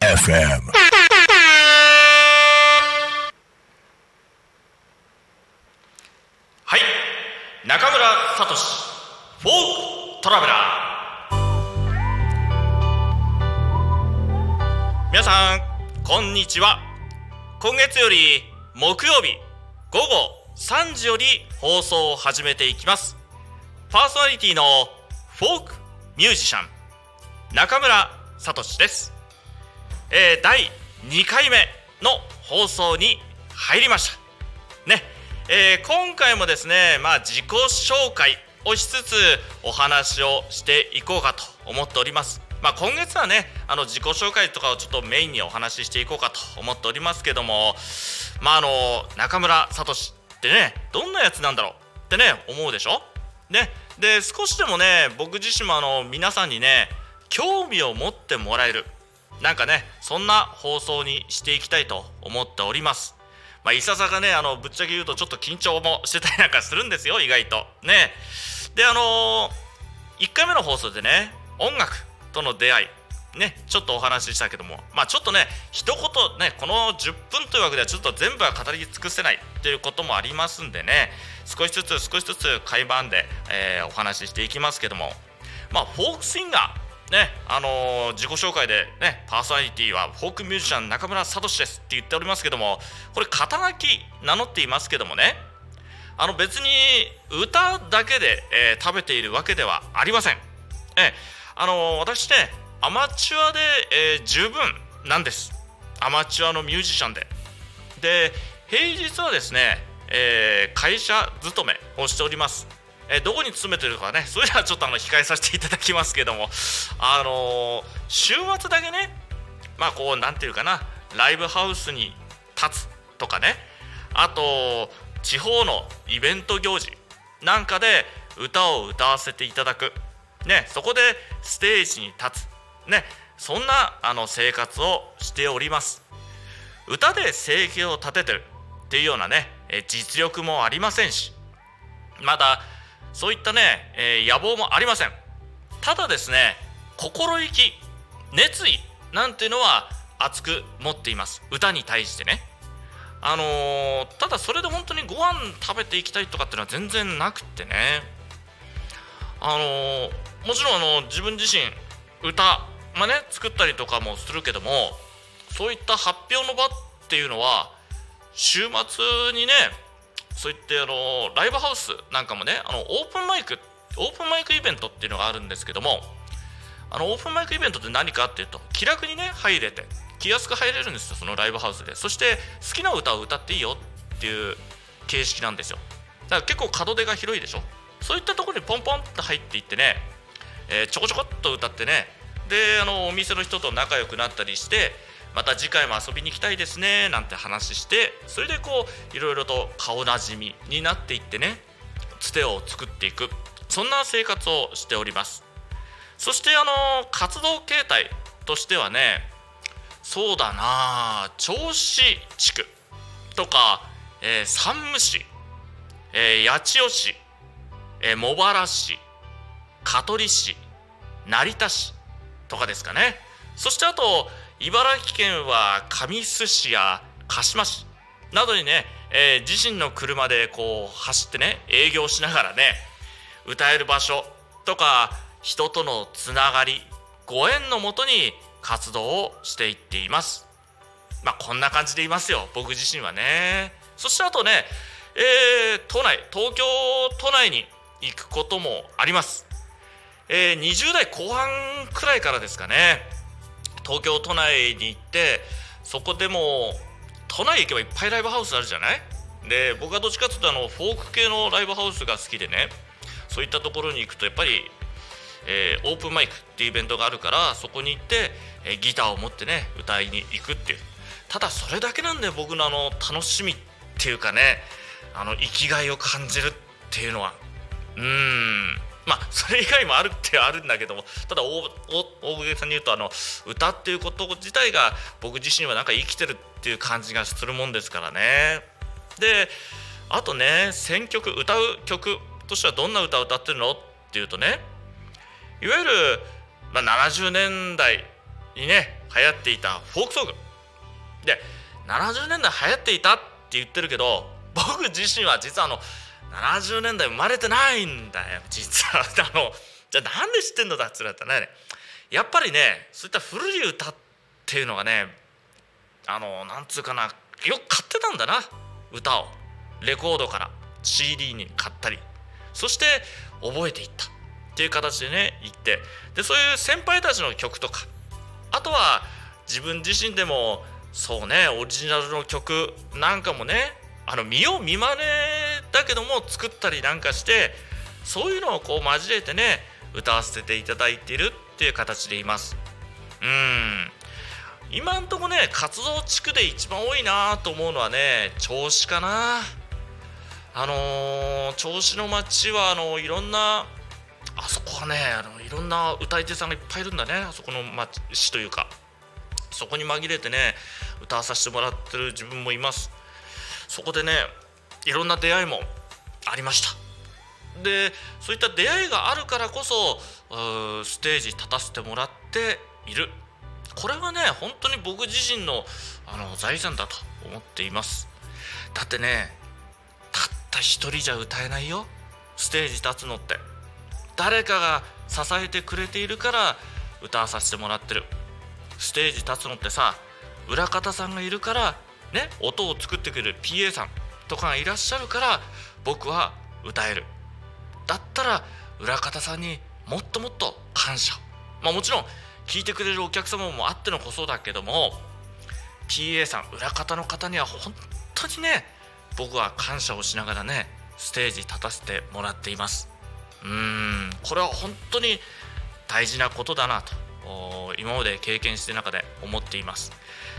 FM. はい中村聡フォークトラベラー皆さんこんにちは今月より木曜日午後3時より放送を始めていきます。パーソナリティのフォークミュージシャン中村聡です、えー第2回目の放送に入りました。ね、えー今回もですね、まあ、自己紹介をしつつお話をしていこうかと思っております。まあ、今月はねあの自己紹介とかをちょっとメインにお話ししていこうかと思っておりますけども、まあ、あの中村聡ってねどんなやつなんだろう？ってね思うでしょ？ね、で少しでもね僕自身もあの皆さんにね興味を持ってもらえる。なんかねそんな放送にしていきたいと思っております。まあ、いささかねあのぶっちゃけ言うとちょっと緊張もしてたりなんかするんですよ意外と。ね。であのー、1回目の放送でね音楽との出会い。ねちょっとお話ししたけどもまあちょっとね一言ねこの10分というわけではちょっと全部は語り尽くせないということもありますんでね少しずつ少しずつ会番で、えーお話ししていきますけどもまあフォークシンガーねあのー自己紹介でねパーソナリティはフォークミュージシャン中村聡ですって言っておりますけどもこれ肩書き名乗っていますけどもねあの別に歌だけで、えー食べているわけではありません。えあのー私ねアマチュアで、えー十分なんです。アマチュアのミュージシャンで。で平日はですね、えー会社勤めをしております。えどこに勤めてるかね。それではちょっとあの控えさせていただきますけども。あのー週末だけねまあこうなんていうかな。ライブハウスに立つとかね。あと地方のイベント行事。なんかで歌を歌わせていただく。ねそこでステージに立つ。ねそんなあの生活をしております。歌で生計を立ててるっていうようなね実力もありませんしまだそういったね、え野望もありません。ただですね心意気熱意なんていうのは熱く持っています。歌に対してね。あのーただそれで本当にご飯食べていきたいとかっていうのは全然なくってね。あのーもちろんあの自分自身歌まあね作ったりとかもするけどもそういった発表の場っていうのは週末にねそういってあのライブハウスなんかもねあのオープンマイクオープンマイクイベントっていうのがあるんですけどもあのオープンマイクイベントって何かっていうと気楽にね入れて気安く入れるんですよそのライブハウスで。そして好きな歌を歌っていいよっていう形式なんですよ。だから結構門出が広いでしょ。そういったところにポンポンって入っていってね、えーちょこちょこっと歌ってねであのお店の人と仲良くなったりしてまた次回も遊びに行きたいですねなんて話してそれでこういろいろと顔なじみになっていってねつてを作っていくそんな生活をしております。そしてあの活動形態としてはねそうだな銚子地区とか、えー山武市、えー八千代市、えー茂原市香取市成田市とかですかね。そしてあと茨城県は神栖市や鹿島市などにね、えー自身の車でこう走ってね営業しながらね歌える場所とか人とのつながりご縁のもとに活動をしていっています。まあこんな感じでいますよ。僕自身はね。そしてあとね、えー都内東京都内に行くこともあります。えー20代後半くらいからですかね。東京都内に行ってそこでも都内行けばいっぱいライブハウスあるじゃない？で僕はどっちかっていうとあのフォーク系のライブハウスが好きでね。そういったところに行くとやっぱり、えーオープンマイクっていうイベントがあるからそこに行って、えーギターを持ってね歌いに行くっていう。ただそれだけなんで僕のあの楽しみっていうかねあの生きがいを感じるっていうのは。うーん。まあそれ以外もあるってあるんだけどもただ大大げさに言うとあの歌っていうこと自体が僕自身はなんか生きてるっていう感じがするもんですからね。であとね選曲歌う曲としてはどんな歌を歌ってるのっていうとねいわゆる、まあ、70年代にね流行っていたフォークソング。で70年代流行っていたって言ってるけど僕自身は実はあの70年代生まれてないんだよ実はあの。じゃあなんで知ってんのだっつったらね。やっぱりねそういった古い歌っていうのがねあのなんつうかなよく買ってたんだな歌を。レコードから CD に買ったり。そして覚えていった。っていう形でね行って。でそういう先輩たちの曲とか。あとは自分自身でもそうねオリジナルの曲なんかもねあの見よう見まねだけども作ったりなんかしてそういうのをこう交えてね歌わせていただいているっていう形でいます。うん。今んとこね活動地区で一番多いなと思うのはね銚子かな。あのー、銚子の町はあのいろんなあそこはねあのいろんな歌い手さんがいっぱいいるんだね。あそこの町というか。そこに紛れてね歌わさせてもらってる自分もいます。そこでねいろんな出会いもありました。でそういった出会いがあるからこそステージ立たせてもらっている。これはね本当に僕自身のあの財産だと思っています。だってねたった一人じゃ歌えないよ。ステージ立つのって。誰かが支えてくれているから歌わさせてもらってる。ステージ立つのってさ裏方さんがいるからね音を作ってくれる PA さん。とかがいらっしゃるから僕は歌えるだったら裏方さんにもっともっと感謝まあもちろん聞いてくれるお客様もあってのこそだけども PA さん裏方の方には本当にね僕は感謝をしながらねステージ立たせてもらっていますうんこれは本当に大事なことだなと今まで経験して中で思っています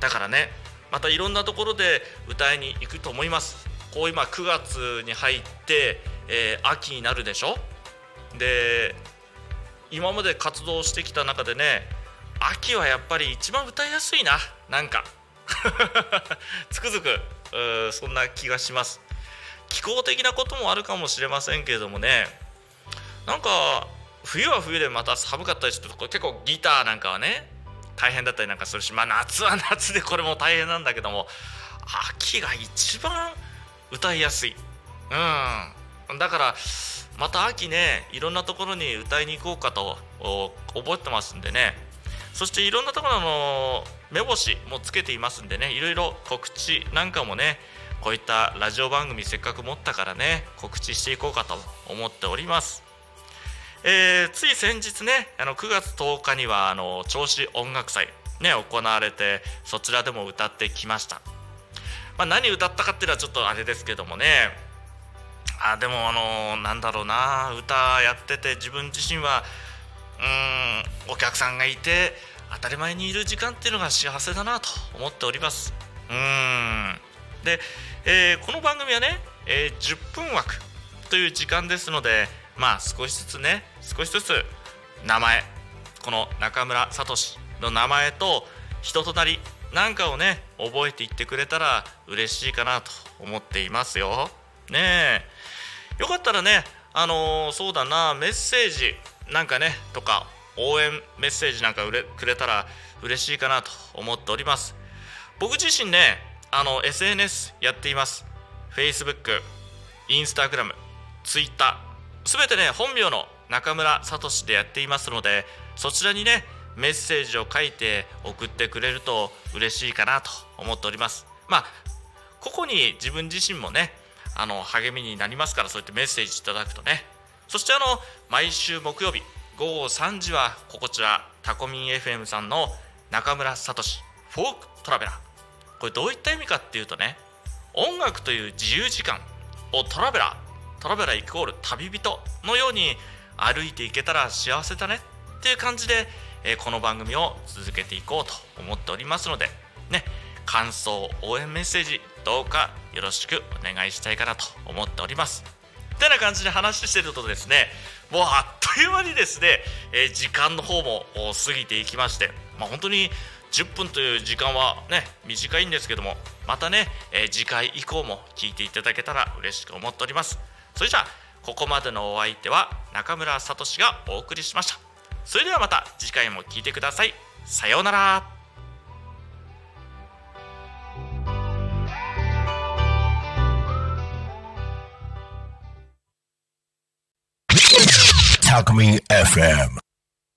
だからねまたいろんなところで歌いに行くと思いますこう今9月に入って、えー、秋になるでしょ？で今まで活動してきた中でね秋はやっぱり一番歌いやすいな。なんか。つくづくそんな気がします。気候的なこともあるかもしれませんけれどもね。なんか冬は冬でまた寒かったりすると結構ギターなんかはね大変だったりなんかするしまあ夏は夏でこれも大変なんだけども秋が一番歌いやすい。うん。だからまた秋ねいろんなところに歌いに行こうかと覚えてますんでね。そしていろんなところの目星もつけていますんでね。いろいろ告知なんかもねこういったラジオ番組せっかく持ったからね告知していこうかと思っております。えー、つい先日ねあの9月10日にはあの銚子音楽祭ね行われてそちらでも歌ってきました、まあ、何歌ったかっていうのはちょっとあれですけどもね。あでもあのなんだろうな。歌やってて自分自身はうんお客さんがいて当たり前にいる時間っていうのが幸せだなと思っております。うん。で、えー、この番組はね、えー、10分枠という時間ですのでまあ少しずつね少しずつ名前この中村聡の名前と人となりなんかをね覚えていってくれたら嬉しいかなと思っていますよ。ねえ。よかったらねあのー、そうだなメッセージなんかねとか応援メッセージなんかくれたら嬉しいかなと思っております。僕自身ねあの SNS やっています。Facebook、Instagram、Twitter すべてね本名の中村聡でやっていますのでそちらにねメッセージを書いて送ってくれると嬉しいかなと思っております。まあ個々に自分自身もねあの励みになりますからそういったメッセージいただくとね。そしてあの毎週木曜日午後3時はこちらタコミン FM さんの中村聡フォークトラベラー。これどういった意味かっていうとね音楽という自由時間をトラベラートラベラーイコール旅人のように歩いていけたら幸せだねっていう感じで、えこの番組を続けていこうと思っておりますのでね感想応援メッセージどうかよろしくお願いしたいかなと思っております。てな感じで話してるとですねもうあっという間にですね、え時間の方も過ぎていきまして、まあ、本当に10分という時間はね短いんですけどもまたね、え次回以降も聞いていただけたら嬉しく思っております。それじゃあここまでのお相手は中村聡がお送りしました。それではまた次回も聞いてください。さようなら「たくみ FM」